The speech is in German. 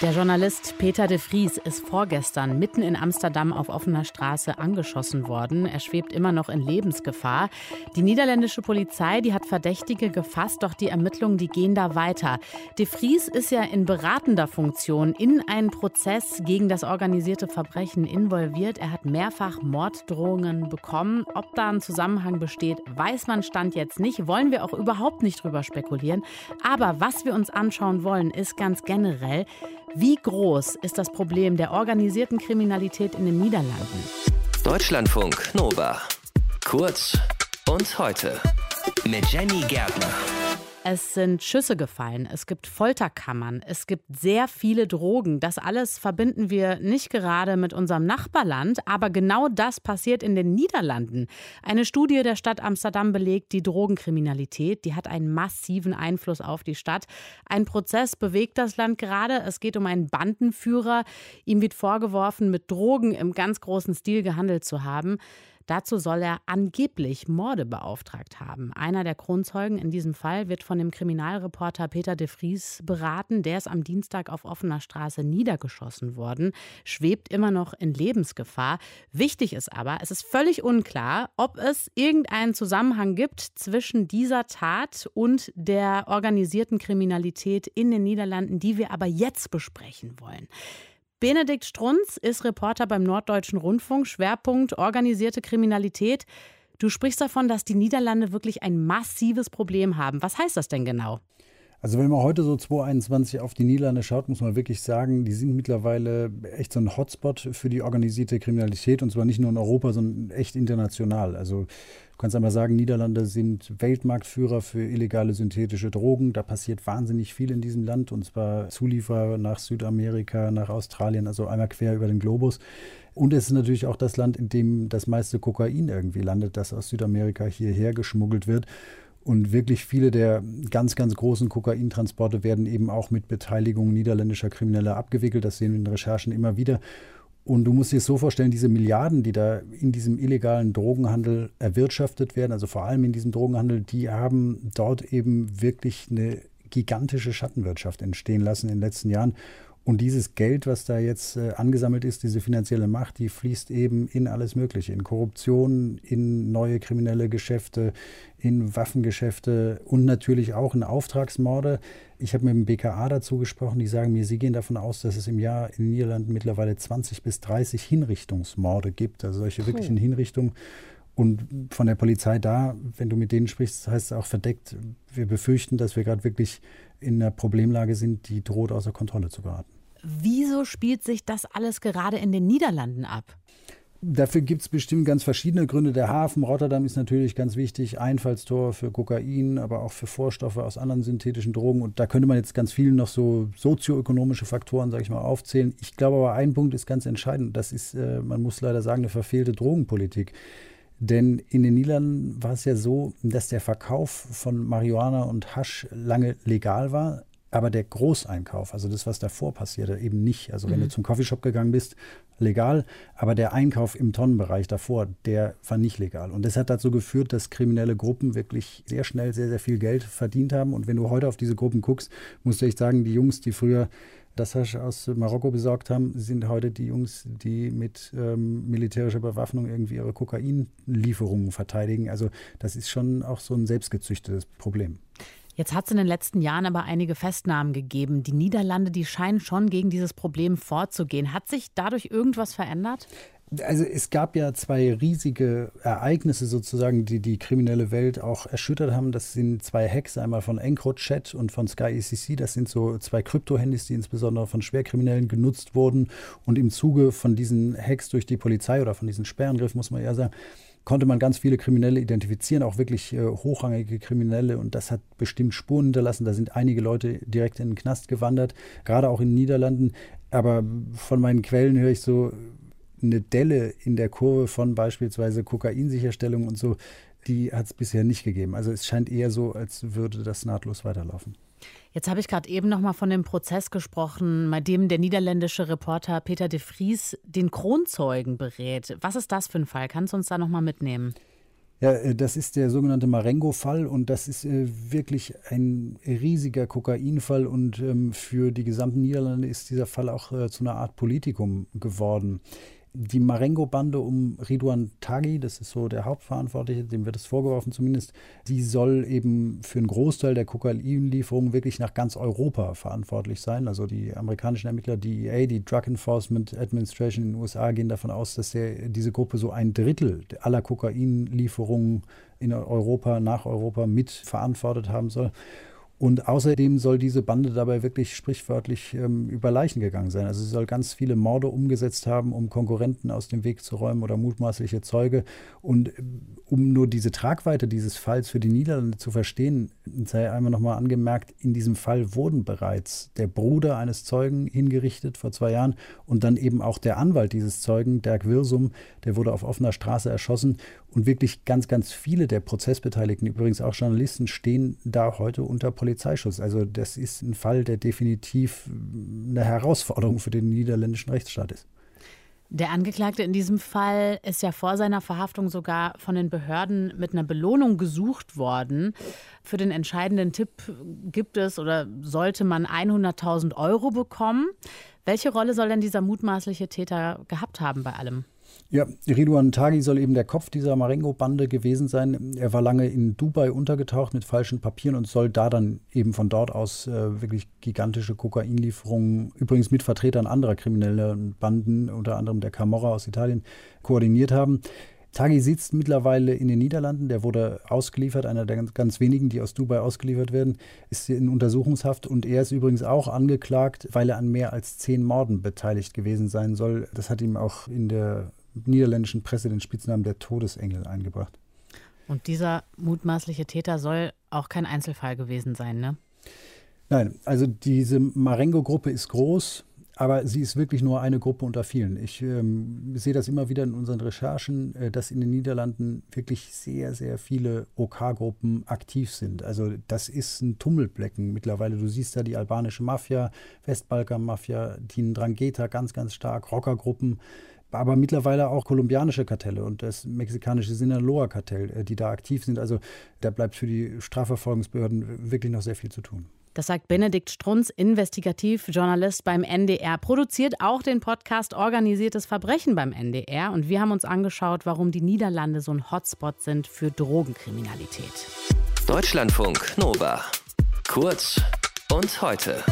Der Journalist Peter de Vries ist vorgestern mitten in Amsterdam auf offener Straße angeschossen worden. Er schwebt immer noch in Lebensgefahr. Die niederländische Polizei, die hat Verdächtige gefasst, doch die Ermittlungen, die gehen da weiter. De Vries ist ja in beratender Funktion in einen Prozess gegen das organisierte Verbrechen involviert. Er hat mehrfach Morddrohungen bekommen. Ob da ein Zusammenhang besteht, weiß man Stand jetzt nicht. Wollen wir auch überhaupt nicht drüber spekulieren. Aber was wir uns anschauen wollen, ist ganz generell, wie groß ist das Problem der organisierten Kriminalität in den Niederlanden? Deutschlandfunk Nova. Kurz und heute mit Jenny Gärtner. Es sind Schüsse gefallen, es gibt Folterkammern, es gibt sehr viele Drogen. Das alles verbinden wir nicht gerade mit unserem Nachbarland, aber genau das passiert in den Niederlanden. Eine Studie der Stadt Amsterdam belegt, die Drogenkriminalität, die hat einen massiven Einfluss auf die Stadt. Ein Prozess bewegt das Land gerade. Es geht um einen Bandenführer. Ihm wird vorgeworfen, mit Drogen im ganz großen Stil gehandelt zu haben. Dazu soll er angeblich Morde beauftragt haben. Einer der Kronzeugen in diesem Fall wird von dem Kriminalreporter Peter de Vries beraten. Der ist am Dienstag auf offener Straße niedergeschossen worden, schwebt immer noch in Lebensgefahr. Wichtig ist aber, es ist völlig unklar, ob es irgendeinen Zusammenhang gibt zwischen dieser Tat und der organisierten Kriminalität in den Niederlanden, die wir aber jetzt besprechen wollen. Benedikt Strunz ist Reporter beim Norddeutschen Rundfunk, Schwerpunkt organisierte Kriminalität. Du sprichst davon, dass die Niederlande wirklich ein massives Problem haben. Was heißt das denn genau? Also wenn man heute so 2021 auf die Niederlande schaut, muss man wirklich sagen, die sind mittlerweile echt so ein Hotspot für die organisierte Kriminalität und zwar nicht nur in Europa, sondern echt international. Also Du kannst einmal sagen, Niederlande sind Weltmarktführer für illegale synthetische Drogen. Da passiert wahnsinnig viel in diesem Land und zwar Zulieferer nach Südamerika, nach Australien, also einmal quer über den Globus. Und es ist natürlich auch das Land, in dem das meiste Kokain irgendwie landet, das aus Südamerika hierher geschmuggelt wird. Und wirklich viele der ganz, ganz großen Kokaintransporte werden eben auch mit Beteiligung niederländischer Krimineller abgewickelt. Das sehen wir in Recherchen immer wieder. Und du musst dir es so vorstellen, diese Milliarden, die da in diesem illegalen Drogenhandel erwirtschaftet werden, also vor allem in diesem Drogenhandel, die haben dort eben wirklich eine gigantische Schattenwirtschaft entstehen lassen in den letzten Jahren. Und dieses Geld, was da jetzt äh, angesammelt ist, diese finanzielle Macht, die fließt eben in alles Mögliche, in Korruption, in neue kriminelle Geschäfte, in Waffengeschäfte und natürlich auch in Auftragsmorde. Ich habe mit dem BKA dazu gesprochen, die sagen mir, sie gehen davon aus, dass es im Jahr in den Niederlanden mittlerweile 20 bis 30 Hinrichtungsmorde gibt, also solche wirklichen Hinrichtungen. Und von der Polizei da, wenn du mit denen sprichst, heißt es auch verdeckt, wir befürchten, dass wir gerade wirklich in einer Problemlage sind, die droht außer Kontrolle zu geraten. Wieso spielt sich das alles gerade in den Niederlanden ab? Dafür gibt es bestimmt ganz verschiedene Gründe. Der Hafen Rotterdam ist natürlich ganz wichtig, Einfallstor für Kokain, aber auch für Vorstoffe aus anderen synthetischen Drogen. Und da könnte man jetzt ganz viel noch so sozioökonomische Faktoren, sage ich mal, aufzählen. Ich glaube aber, ein Punkt ist ganz entscheidend. Das ist, äh, man muss leider sagen, eine verfehlte Drogenpolitik. Denn in den Niederlanden war es ja so, dass der Verkauf von Marihuana und Hasch lange legal war, aber der Großeinkauf, also das, was davor passierte, eben nicht. Also wenn mhm. du zum Coffeeshop gegangen bist, legal, aber der Einkauf im Tonnenbereich davor, der war nicht legal. Und das hat dazu geführt, dass kriminelle Gruppen wirklich sehr schnell sehr, sehr viel Geld verdient haben. Und wenn du heute auf diese Gruppen guckst, musst du echt sagen, die Jungs, die früher das Hasch aus Marokko besorgt haben, sind heute die Jungs, die mit ähm, militärischer Bewaffnung irgendwie ihre Kokainlieferungen verteidigen. Also das ist schon auch so ein selbstgezüchtetes Problem. Jetzt hat es in den letzten Jahren aber einige Festnahmen gegeben. Die Niederlande, die scheinen schon gegen dieses Problem vorzugehen. Hat sich dadurch irgendwas verändert? Also es gab ja zwei riesige Ereignisse sozusagen, die die kriminelle Welt auch erschüttert haben. Das sind zwei Hacks, einmal von EncroChat und von Sky ECC. Das sind so zwei Krypto-Handys, die insbesondere von Schwerkriminellen genutzt wurden. Und im Zuge von diesen Hacks durch die Polizei oder von diesen Sperrangriffen, muss man ja sagen, konnte man ganz viele Kriminelle identifizieren, auch wirklich äh, hochrangige Kriminelle. Und das hat bestimmt Spuren hinterlassen. Da sind einige Leute direkt in den Knast gewandert, gerade auch in den Niederlanden. Aber von meinen Quellen höre ich so eine Delle in der Kurve von beispielsweise Kokainsicherstellung und so, die hat es bisher nicht gegeben. Also es scheint eher so, als würde das nahtlos weiterlaufen. Jetzt habe ich gerade eben noch mal von dem Prozess gesprochen, bei dem der niederländische Reporter Peter de Vries den Kronzeugen berät. Was ist das für ein Fall? Kannst du uns da noch mal mitnehmen? Ja, äh, das ist der sogenannte Marengo-Fall und das ist äh, wirklich ein riesiger Kokainfall und ähm, für die gesamten Niederlande ist dieser Fall auch äh, zu einer Art Politikum geworden die Marengo-Bande um Ridwan Taghi, das ist so der Hauptverantwortliche, dem wird es vorgeworfen zumindest, die soll eben für einen Großteil der Kokainlieferungen wirklich nach ganz Europa verantwortlich sein. Also die amerikanischen Ermittler, DEA, die Drug Enforcement Administration in den USA, gehen davon aus, dass der, diese Gruppe so ein Drittel aller Kokainlieferungen in Europa, nach Europa mit verantwortet haben soll. Und außerdem soll diese Bande dabei wirklich sprichwörtlich ähm, über Leichen gegangen sein. Also sie soll ganz viele Morde umgesetzt haben, um Konkurrenten aus dem Weg zu räumen oder mutmaßliche Zeuge. Und äh, um nur diese Tragweite dieses Falls für die Niederlande zu verstehen, sei einmal nochmal angemerkt, in diesem Fall wurden bereits der Bruder eines Zeugen hingerichtet vor zwei Jahren und dann eben auch der Anwalt dieses Zeugen, Dirk Wirsum, der wurde auf offener Straße erschossen. Und wirklich ganz, ganz viele der Prozessbeteiligten, übrigens auch Journalisten, stehen da heute unter Polizeischutz. Also das ist ein Fall, der definitiv eine Herausforderung für den niederländischen Rechtsstaat ist. Der Angeklagte in diesem Fall ist ja vor seiner Verhaftung sogar von den Behörden mit einer Belohnung gesucht worden. Für den entscheidenden Tipp gibt es oder sollte man 100.000 Euro bekommen. Welche Rolle soll denn dieser mutmaßliche Täter gehabt haben bei allem? Ja, Ridwan Taghi soll eben der Kopf dieser Marengo-Bande gewesen sein. Er war lange in Dubai untergetaucht mit falschen Papieren und soll da dann eben von dort aus äh, wirklich gigantische Kokainlieferungen, übrigens mit Vertretern anderer krimineller Banden, unter anderem der Camorra aus Italien, koordiniert haben. Taghi sitzt mittlerweile in den Niederlanden. Der wurde ausgeliefert, einer der ganz, wenigen, die aus Dubai ausgeliefert werden, ist in Untersuchungshaft. Und er ist übrigens auch angeklagt, weil er an mehr als zehn Morden beteiligt gewesen sein soll. Das hat ihm auch in der niederländischen Presse den Spitznamen der Todesengel eingebracht. Und dieser mutmaßliche Täter soll auch kein Einzelfall gewesen sein, ne? Nein, also diese Marengo-Gruppe ist groß, aber sie ist wirklich nur eine Gruppe unter vielen. Ich ähm, sehe das immer wieder in unseren Recherchen, äh, dass in den Niederlanden wirklich sehr, sehr viele OK-Gruppen aktiv sind. Also das ist ein Tummelblecken mittlerweile. Du siehst da die albanische Mafia, Westbalkan-Mafia, die Drangheta ganz, ganz stark, Rockergruppen aber mittlerweile auch kolumbianische Kartelle und das mexikanische Sinaloa-Kartell, äh, die da aktiv sind. Also da bleibt für die Strafverfolgungsbehörden wirklich noch sehr viel zu tun. Das sagt Benedikt Strunz, Investigativjournalist beim NDR, produziert auch den Podcast Organisiertes Verbrechen beim NDR. Und wir haben uns angeschaut, warum die Niederlande so ein Hotspot sind für Drogenkriminalität. Deutschlandfunk Nova. Kurz und heute.